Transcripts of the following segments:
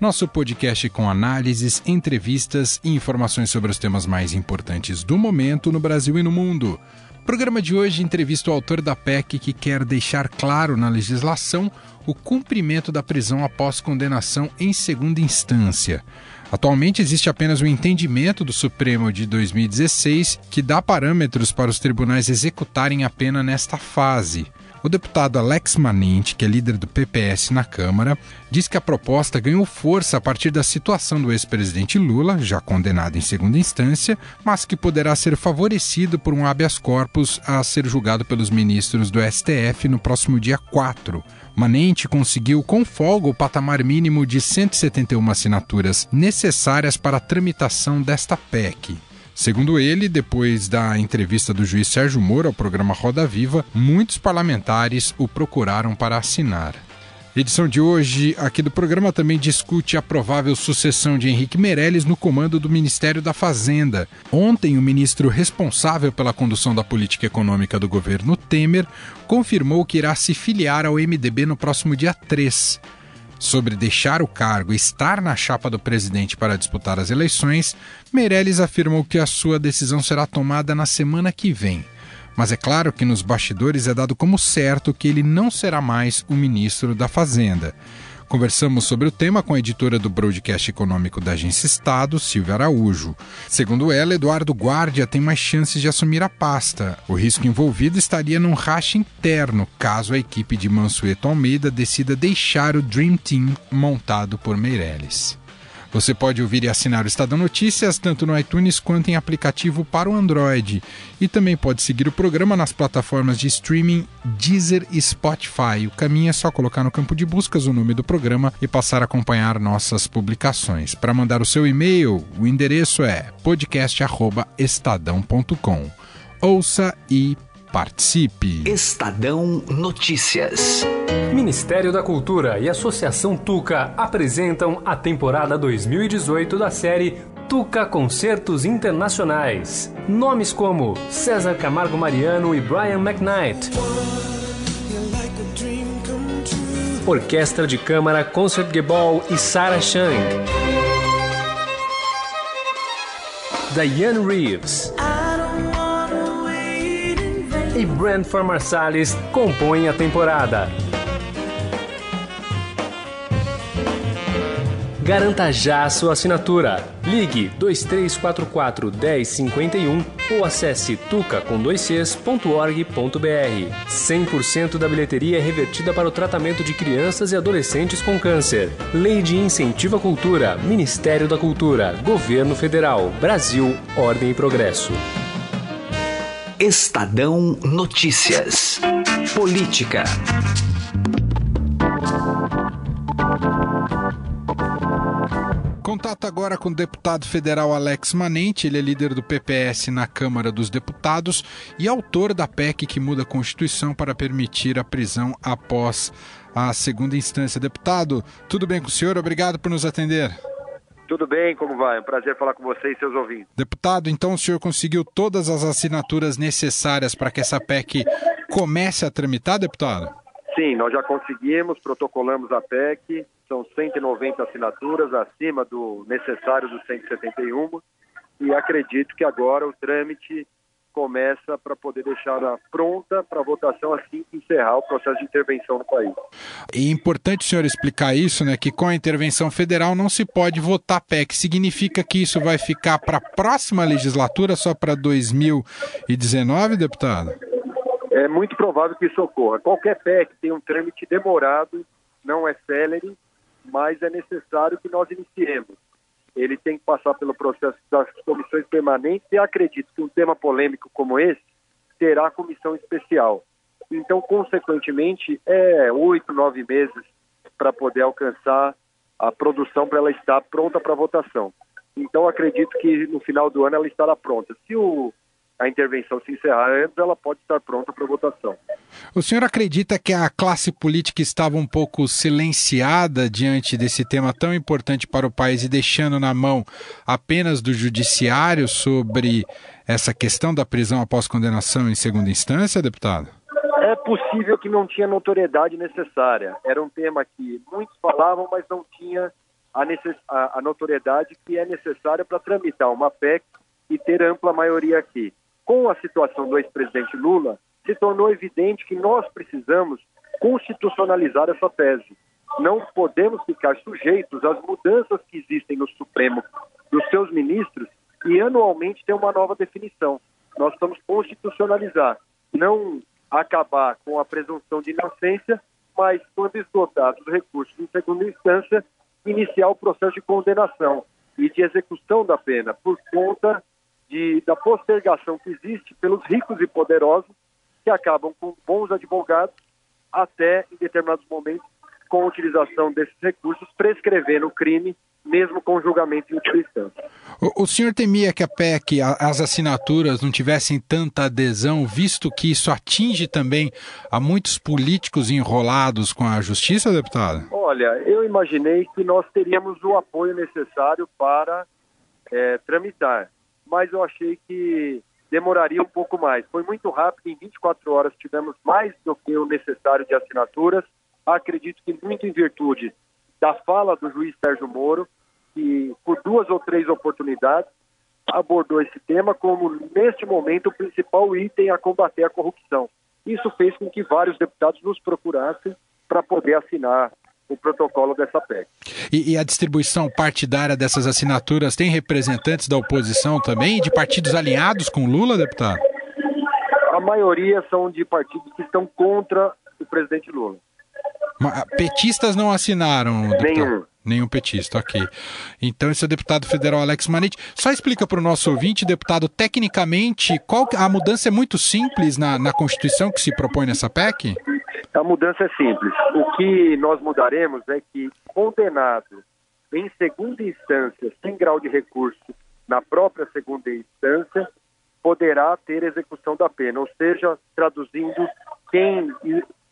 nosso podcast com análises, entrevistas e informações sobre os temas mais importantes do momento no Brasil e no mundo. O programa de hoje entrevista o autor da PEC que quer deixar claro na legislação o cumprimento da prisão após condenação em segunda instância. Atualmente existe apenas o entendimento do Supremo de 2016 que dá parâmetros para os tribunais executarem a pena nesta fase. O deputado Alex Manente, que é líder do PPS na Câmara, diz que a proposta ganhou força a partir da situação do ex-presidente Lula, já condenado em segunda instância, mas que poderá ser favorecido por um habeas corpus a ser julgado pelos ministros do STF no próximo dia 4. Manente conseguiu com folga o patamar mínimo de 171 assinaturas necessárias para a tramitação desta PEC. Segundo ele, depois da entrevista do juiz Sérgio Moro ao programa Roda Viva, muitos parlamentares o procuraram para assinar. Edição de hoje aqui do programa também discute a provável sucessão de Henrique Meirelles no comando do Ministério da Fazenda. Ontem, o ministro responsável pela condução da política econômica do governo Temer confirmou que irá se filiar ao MDB no próximo dia 3. Sobre deixar o cargo e estar na chapa do presidente para disputar as eleições, Meirelles afirmou que a sua decisão será tomada na semana que vem. Mas é claro que nos bastidores é dado como certo que ele não será mais o ministro da Fazenda. Conversamos sobre o tema com a editora do broadcast econômico da Agência Estado, Silvia Araújo. Segundo ela, Eduardo Guardia tem mais chances de assumir a pasta. O risco envolvido estaria num racha interno, caso a equipe de Mansueto Almeida decida deixar o Dream Team montado por Meirelles. Você pode ouvir e assinar o Estadão Notícias tanto no iTunes quanto em aplicativo para o Android. E também pode seguir o programa nas plataformas de streaming Deezer e Spotify. O caminho é só colocar no campo de buscas o nome do programa e passar a acompanhar nossas publicações. Para mandar o seu e-mail, o endereço é podcast@estadão.com. Ouça e participe. Estadão Notícias. Ministério da Cultura e Associação Tuca apresentam a temporada 2018 da série Tuca Concertos Internacionais. Nomes como César Camargo Mariano e Brian McKnight. Orquestra de Câmara Concert Gebol e Sarah Chang. Diane Reeves. E Brent Marsalis compõem a temporada. Garanta já sua assinatura. Ligue 2344 1051 ou acesse tuca.org.br. 100% da bilheteria é revertida para o tratamento de crianças e adolescentes com câncer. Lei de Incentivo à Cultura, Ministério da Cultura, Governo Federal, Brasil, Ordem e Progresso. Estadão Notícias. Política. Contato agora com o deputado federal Alex Manente, ele é líder do PPS na Câmara dos Deputados e autor da PEC que muda a Constituição para permitir a prisão após a segunda instância. Deputado, tudo bem com o senhor? Obrigado por nos atender. Tudo bem, como vai? É um prazer falar com você e seus ouvintes. Deputado, então o senhor conseguiu todas as assinaturas necessárias para que essa PEC comece a tramitar, deputado? Sim, nós já conseguimos, protocolamos a PEC, são 190 assinaturas, acima do necessário dos 171, e acredito que agora o trâmite começa para poder deixá-la pronta para votação assim que encerrar o processo de intervenção no país. É importante o senhor explicar isso, né? Que com a intervenção federal não se pode votar PEC. Significa que isso vai ficar para a próxima legislatura, só para 2019, deputado? É muito provável que isso ocorra. Qualquer PEC tem um trâmite demorado, não é célere, mas é necessário que nós iniciemos. Ele tem que passar pelo processo das comissões permanentes e acredito que um tema polêmico como esse terá comissão especial. Então, consequentemente, é oito, nove meses para poder alcançar a produção para ela estar pronta para votação. Então, acredito que no final do ano ela estará pronta. Se o a intervenção se encerrar antes, ela pode estar pronta para votação. O senhor acredita que a classe política estava um pouco silenciada diante desse tema tão importante para o país e deixando na mão apenas do judiciário sobre essa questão da prisão após condenação em segunda instância, deputado? É possível que não tinha notoriedade necessária. Era um tema que muitos falavam, mas não tinha a, necess... a notoriedade que é necessária para tramitar uma PEC e ter ampla maioria aqui. Com a situação do ex-presidente Lula, se tornou evidente que nós precisamos constitucionalizar essa tese. Não podemos ficar sujeitos às mudanças que existem no Supremo dos seus ministros e anualmente ter uma nova definição. Nós vamos constitucionalizar, não acabar com a presunção de inocência, mas, quando esgotados os recursos em segunda instância, iniciar o processo de condenação e de execução da pena por conta de, da postergação que existe pelos ricos e poderosos que acabam com bons advogados até, em determinados momentos, com a utilização desses recursos, prescrevendo o crime mesmo com julgamento em última instância. O, o senhor temia que a PEC, a, as assinaturas não tivessem tanta adesão, visto que isso atinge também a muitos políticos enrolados com a justiça, deputado? Olha, eu imaginei que nós teríamos o apoio necessário para é, tramitar, mas eu achei que demoraria um pouco mais. Foi muito rápido, em 24 horas tivemos mais do que o necessário de assinaturas. Acredito que muito em virtude da fala do juiz Sérgio Moro, que por duas ou três oportunidades abordou esse tema como, neste momento, o principal item a combater a corrupção. Isso fez com que vários deputados nos procurassem para poder assinar o protocolo dessa PEC. E, e, a distribuição partidária dessas assinaturas tem representantes da oposição também, de partidos alinhados com Lula, deputado? A maioria são de partidos que estão contra o presidente Lula. Petistas não assinaram? Deputado? Nenhum. Nenhum petista, ok. Então, esse é o deputado federal Alex Manete. Só explica para o nosso ouvinte, deputado, tecnicamente, qual a mudança é muito simples na, na Constituição que se propõe nessa PEC? A mudança é simples. O que nós mudaremos é que condenado em segunda instância, sem grau de recurso, na própria segunda instância, poderá ter execução da pena. Ou seja, traduzindo, quem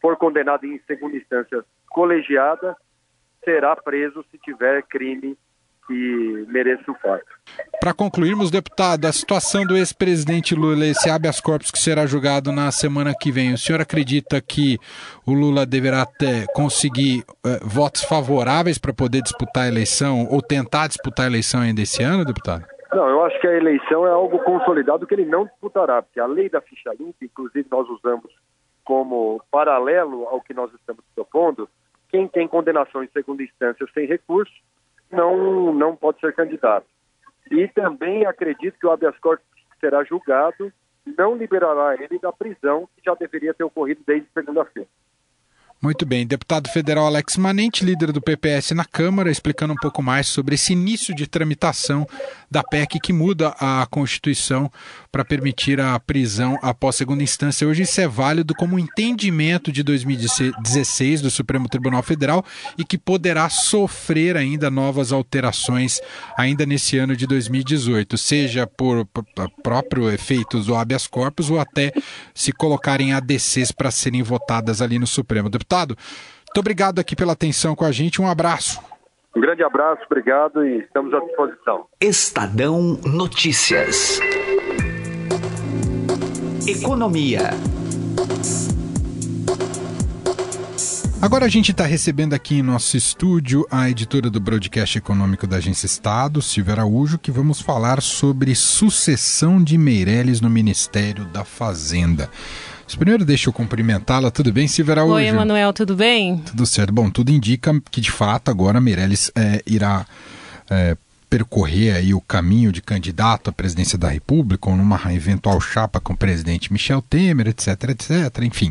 for condenado em segunda instância colegiada será preso se tiver crime que mereça o fato. Para concluirmos, deputado, a situação do ex-presidente Lula, esse habeas corpus que será julgado na semana que vem, o senhor acredita que o Lula deverá ter, conseguir eh, votos favoráveis para poder disputar a eleição ou tentar disputar a eleição ainda esse ano, deputado? Não, eu acho que a eleição é algo consolidado que ele não disputará, porque a lei da ficha limpa, inclusive nós usamos como paralelo ao que nós estamos propondo, quem tem condenação em segunda instância sem recurso não, não pode ser candidato. E também acredito que o habeas corpus será julgado não liberará ele da prisão que já deveria ter ocorrido desde segunda-feira. Muito bem. Deputado federal Alex Manente, líder do PPS na Câmara, explicando um pouco mais sobre esse início de tramitação da PEC que muda a Constituição para permitir a prisão após segunda instância. Hoje isso é válido como entendimento de 2016 do Supremo Tribunal Federal e que poderá sofrer ainda novas alterações ainda nesse ano de 2018, seja por próprio efeitos do habeas corpus ou até se colocarem ADCs para serem votadas ali no Supremo. Deputado Deputado, muito obrigado aqui pela atenção com a gente. Um abraço. Um grande abraço, obrigado e estamos à disposição. Estadão Notícias. Economia. Agora a gente está recebendo aqui em nosso estúdio a editora do broadcast econômico da Agência Estado, Silvia Araújo, que vamos falar sobre sucessão de Meirelles no Ministério da Fazenda. Mas primeiro deixa eu cumprimentá-la. Tudo bem, Silvia Araújo? Oi, Emanuel, tudo bem? Tudo certo. Bom, tudo indica que de fato agora Meirelles é, irá é, percorrer aí o caminho de candidato à presidência da República ou numa eventual chapa com o presidente Michel Temer, etc, etc, enfim.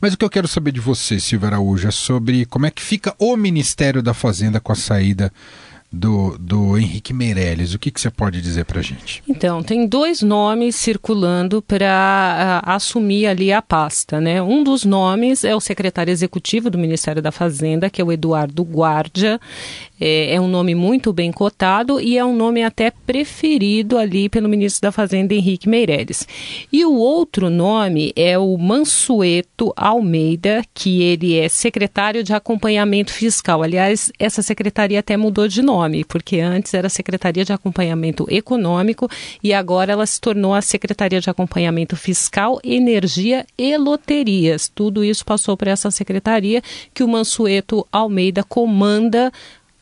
Mas o que eu quero saber de você, Silvia Araújo, é sobre como é que fica o Ministério da Fazenda com a saída do, do Henrique Meirelles. O que, que você pode dizer para a gente? Então, tem dois nomes circulando para uh, assumir ali a pasta. Né? Um dos nomes é o secretário executivo do Ministério da Fazenda, que é o Eduardo Guardia. É, é, um nome muito bem cotado e é um nome até preferido ali pelo ministro da Fazenda, Henrique Meirelles. E o outro nome é o Mansueto Almeida, que ele é secretário de acompanhamento fiscal. Aliás, essa secretaria até mudou de nome, porque antes era Secretaria de Acompanhamento Econômico e agora ela se tornou a Secretaria de Acompanhamento Fiscal, Energia e Loterias. Tudo isso passou para essa secretaria que o Mansueto Almeida comanda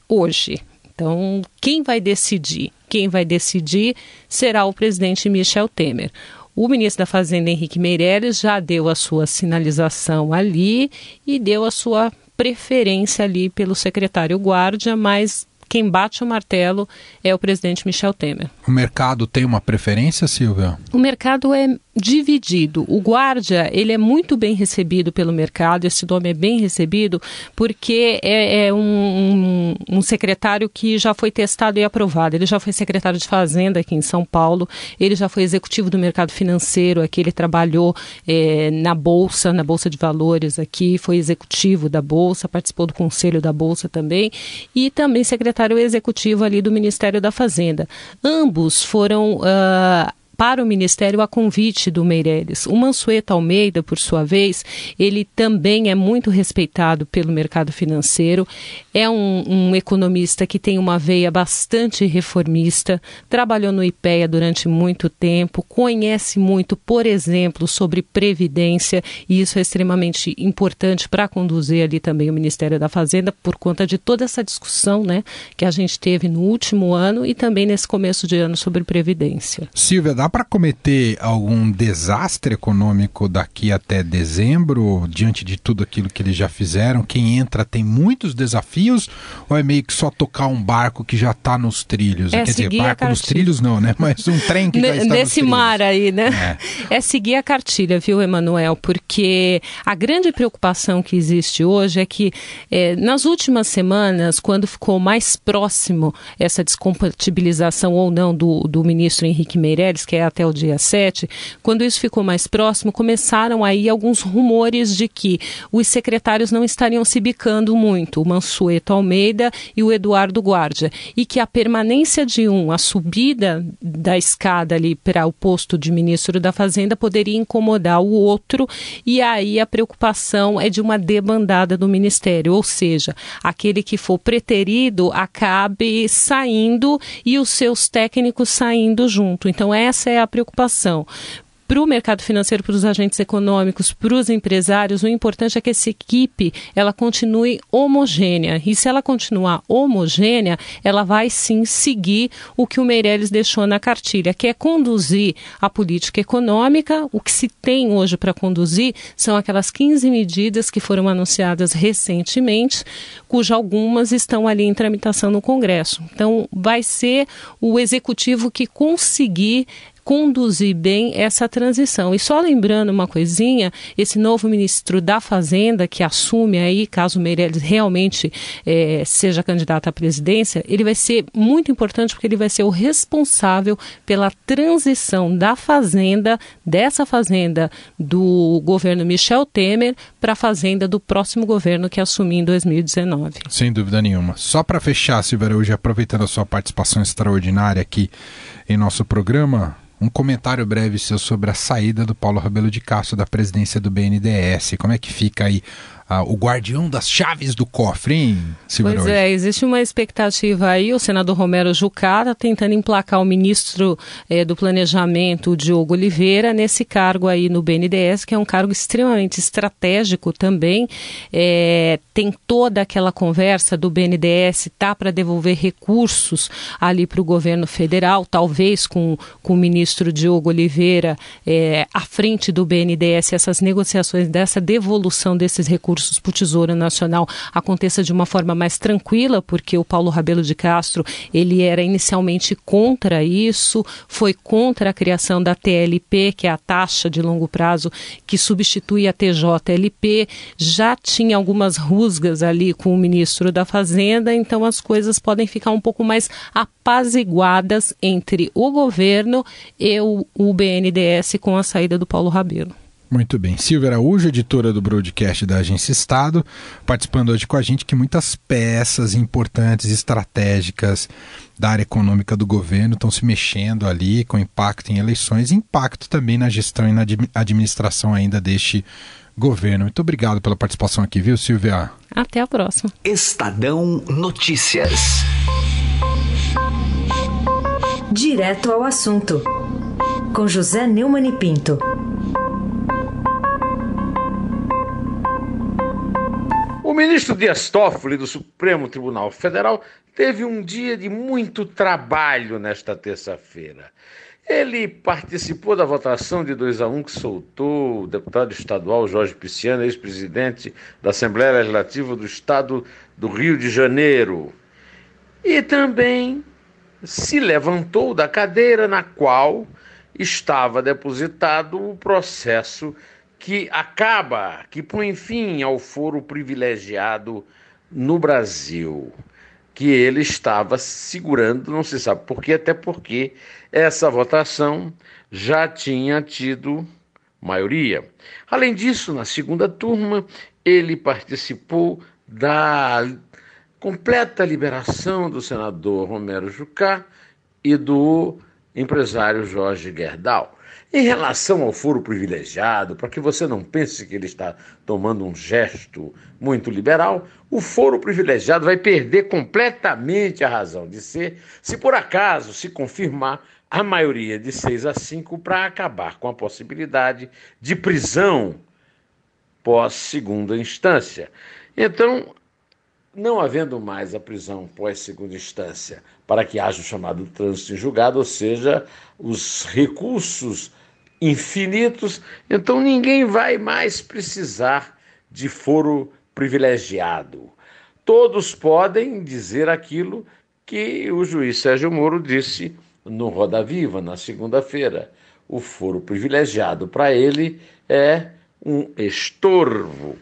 hoje. Então, quem vai decidir? Quem vai decidir será o presidente Michel Temer. O ministro da Fazenda, Henrique Meirelles, já deu a sua sinalização ali e deu a sua preferência ali pelo secretário Guardia, mas quem bate o martelo é o presidente Michel Temer. O mercado tem uma preferência, Silvia? O mercado é dividido. O guarda, ele é muito bem recebido pelo mercado, esse nome é bem recebido, porque é, é um, um, um, secretário que já foi testado e aprovado. Ele já foi secretário de Fazenda aqui em São Paulo, ele já foi executivo do mercado financeiro aqui, ele trabalhou é, na Bolsa, na Bolsa de Valores aqui, foi executivo da Bolsa, participou do conselho da Bolsa também, e também secretário executivo ali do Ministério da Fazenda. Ambos foram. Uh, para o Ministério a convite do Meirelles. O Mansueto Almeida, por sua vez, ele também é muito respeitado pelo mercado financeiro, é um, um economista que tem uma veia bastante reformista, trabalhou no IPEA durante muito tempo, conhece muito, por exemplo, sobre previdência, e isso é extremamente importante para conduzir ali também o Ministério da Fazenda, por conta de toda essa discussão né, que a gente teve no último ano e também nesse começo de ano sobre previdência. Silvia, dá para cometer algum desastre econômico daqui até dezembro, diante de tudo aquilo que eles já fizeram? Quem entra tem muitos desafios ou é meio que só tocar um barco que já está nos trilhos? É Quer dizer, barco nos trilhos não, né? Mas um trem que já está Nesse mar aí, né? É. é seguir a cartilha, viu, Emanuel? Porque a grande preocupação que existe hoje é que é, nas últimas semanas, quando ficou mais próximo essa descompatibilização ou não do, do ministro Henrique Meirelles, que é até o dia 7, quando isso ficou mais próximo, começaram aí alguns rumores de que os secretários não estariam se bicando muito, o Mansueto Almeida e o Eduardo Guardia, e que a permanência de um, a subida da escada ali para o posto de ministro da Fazenda poderia incomodar o outro, e aí a preocupação é de uma debandada do ministério, ou seja, aquele que for preterido acabe saindo e os seus técnicos saindo junto. Então essa é a preocupação para o mercado financeiro, para os agentes econômicos, para os empresários, o importante é que essa equipe ela continue homogênea. E se ela continuar homogênea, ela vai sim seguir o que o Meirelles deixou na cartilha, que é conduzir a política econômica. O que se tem hoje para conduzir são aquelas 15 medidas que foram anunciadas recentemente, cuja algumas estão ali em tramitação no Congresso. Então, vai ser o executivo que conseguir conduzir bem essa transição. E só lembrando uma coisinha, esse novo ministro da Fazenda que assume aí, caso Meirelles realmente é, seja candidato à presidência, ele vai ser muito importante porque ele vai ser o responsável pela transição da Fazenda, dessa Fazenda do governo Michel Temer para a Fazenda do próximo governo que assumir em 2019. Sem dúvida nenhuma. Só para fechar, Silveira, hoje aproveitando a sua participação extraordinária aqui em nosso programa, um comentário breve seu sobre a saída do Paulo Rabelo de Castro da presidência do BNDES. Como é que fica aí ah, o guardião das chaves do cofre, hein, Silvio Pois é, existe uma expectativa aí, o senador Romero Jucá está tentando emplacar o ministro eh, do Planejamento, Diogo Oliveira, nesse cargo aí no BNDES, que é um cargo extremamente estratégico também. É, tem toda aquela conversa do BNDES, tá para devolver recursos ali para o governo federal, talvez com, com o ministro Diogo Oliveira é, à frente do BNDES, essas negociações dessa devolução desses recursos recursos para o Tesouro Nacional aconteça de uma forma mais tranquila, porque o Paulo Rabelo de Castro ele era inicialmente contra isso, foi contra a criação da TLP, que é a taxa de longo prazo que substitui a TJLP, já tinha algumas rusgas ali com o ministro da Fazenda, então as coisas podem ficar um pouco mais apaziguadas entre o governo e o, o BNDES com a saída do Paulo Rabelo. Muito bem. Silvia Araújo, editora do broadcast da Agência Estado, participando hoje com a gente que muitas peças importantes, estratégicas da área econômica do governo estão se mexendo ali com impacto em eleições e impacto também na gestão e na administração ainda deste governo. Muito obrigado pela participação aqui, viu, Silvia? Até a próxima. Estadão Notícias. Direto ao assunto. Com José Neumann e Pinto. Ministro Dias Toffoli, do Supremo Tribunal Federal, teve um dia de muito trabalho nesta terça-feira. Ele participou da votação de 2 a 1 um que soltou o deputado estadual Jorge Pisciano, ex-presidente da Assembleia Legislativa do Estado do Rio de Janeiro. E também se levantou da cadeira na qual estava depositado o processo que acaba, que põe fim ao foro privilegiado no Brasil, que ele estava segurando, não se sabe por quê, até porque essa votação já tinha tido maioria. Além disso, na segunda turma, ele participou da completa liberação do senador Romero Jucá e do empresário Jorge Gerdau. Em relação ao foro privilegiado, para que você não pense que ele está tomando um gesto muito liberal, o foro privilegiado vai perder completamente a razão de ser se por acaso se confirmar a maioria de 6 a 5 para acabar com a possibilidade de prisão pós segunda instância. Então, não havendo mais a prisão pós segunda instância para que haja o chamado trânsito em julgado, ou seja, os recursos infinitos, então ninguém vai mais precisar de foro privilegiado. Todos podem dizer aquilo que o juiz Sérgio Moro disse no Roda Viva, na segunda-feira. O foro privilegiado para ele é um estorvo.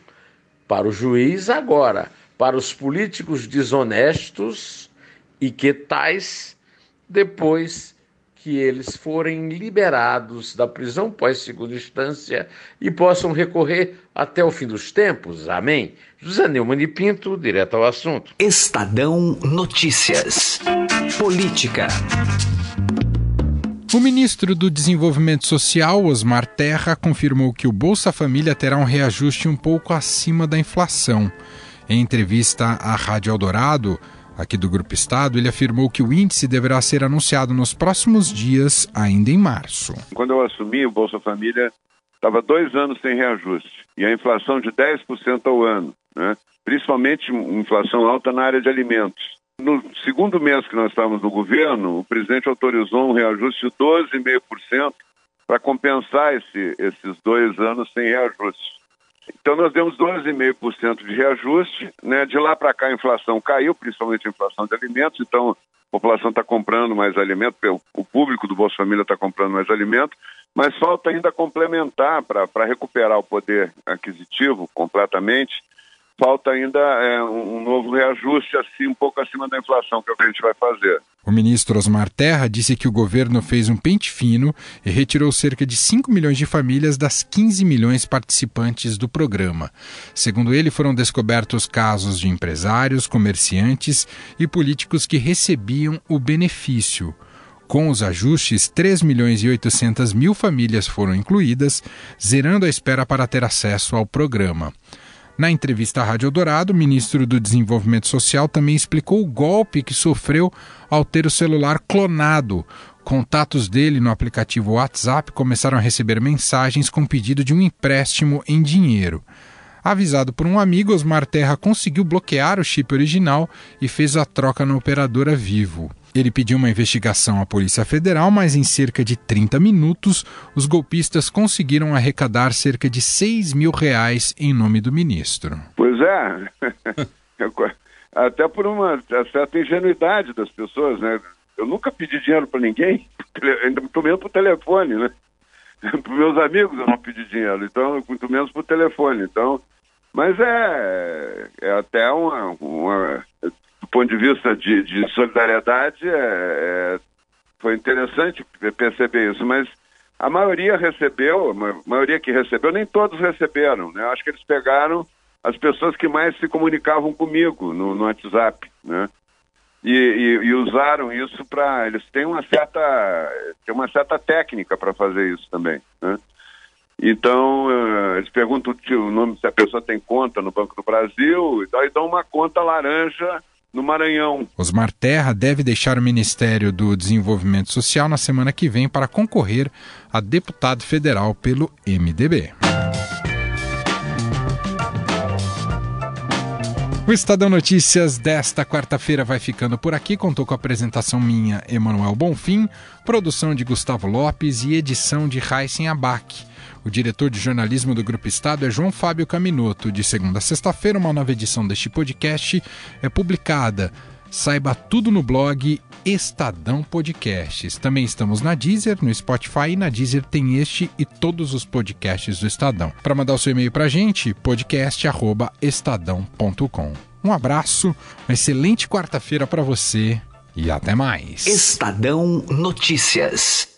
Para o juiz, agora, para os políticos desonestos e que tais, depois que eles forem liberados da prisão pós-segunda instância e possam recorrer até o fim dos tempos. Amém? José Neumann e Pinto, direto ao assunto. Estadão Notícias. Política. O ministro do Desenvolvimento Social, Osmar Terra, confirmou que o Bolsa Família terá um reajuste um pouco acima da inflação. Em entrevista à Rádio Eldorado, aqui do Grupo Estado, ele afirmou que o índice deverá ser anunciado nos próximos dias, ainda em março. Quando eu assumi, o Bolsa Família estava dois anos sem reajuste e a inflação de 10% ao ano, né? principalmente inflação alta na área de alimentos. No segundo mês que nós estávamos no governo, o presidente autorizou um reajuste de 12,5% para compensar esse, esses dois anos sem reajuste. Então nós demos 12,5% de reajuste, né? De lá para cá a inflação caiu, principalmente a inflação de alimentos, então a população está comprando mais alimento, o público do Bolsa Família está comprando mais alimento, mas falta ainda complementar para recuperar o poder aquisitivo completamente falta ainda é, um novo reajuste assim um pouco acima da inflação, que é o que a gente vai fazer. O ministro Osmar Terra disse que o governo fez um pente fino e retirou cerca de 5 milhões de famílias das 15 milhões participantes do programa. Segundo ele, foram descobertos casos de empresários, comerciantes e políticos que recebiam o benefício. Com os ajustes, 3 milhões e 800 mil famílias foram incluídas, zerando a espera para ter acesso ao programa. Na entrevista à Rádio Eldorado, o ministro do Desenvolvimento Social também explicou o golpe que sofreu ao ter o celular clonado. Contatos dele no aplicativo WhatsApp começaram a receber mensagens com pedido de um empréstimo em dinheiro. Avisado por um amigo, Osmar Terra conseguiu bloquear o chip original e fez a troca na operadora Vivo. Ele pediu uma investigação à Polícia Federal, mas em cerca de 30 minutos, os golpistas conseguiram arrecadar cerca de 6 mil reais em nome do ministro. Pois é. Até por uma certa ingenuidade das pessoas, né? Eu nunca pedi dinheiro para ninguém, muito menos por telefone, né? Para meus amigos eu não pedi dinheiro, então muito menos por telefone. Então, mas é, é até uma, uma ponto de vista de, de solidariedade, é, é, foi interessante perceber isso, mas a maioria recebeu, a maioria que recebeu, nem todos receberam, né? Acho que eles pegaram as pessoas que mais se comunicavam comigo no, no WhatsApp, né? E, e, e usaram isso para eles têm uma certa tem uma certa técnica para fazer isso também, né? Então, uh, eles perguntam o nome se a pessoa tem conta no Banco do Brasil, e daí dão uma conta laranja no Maranhão. Osmar Terra deve deixar o Ministério do Desenvolvimento Social na semana que vem para concorrer a deputado federal pelo MDB. O Estadão Notícias desta quarta-feira vai ficando por aqui. Contou com a apresentação minha, Emanuel Bonfim, produção de Gustavo Lopes e edição de Raíssen Abac. O diretor de jornalismo do Grupo Estado é João Fábio Caminoto. De segunda a sexta-feira, uma nova edição deste podcast é publicada. Saiba tudo no blog Estadão Podcasts. Também estamos na Deezer, no Spotify e na Deezer tem este e todos os podcasts do Estadão. Para mandar o seu e-mail para a gente, podcast@estadão.com. Um abraço, uma excelente quarta-feira para você e até mais. Estadão Notícias.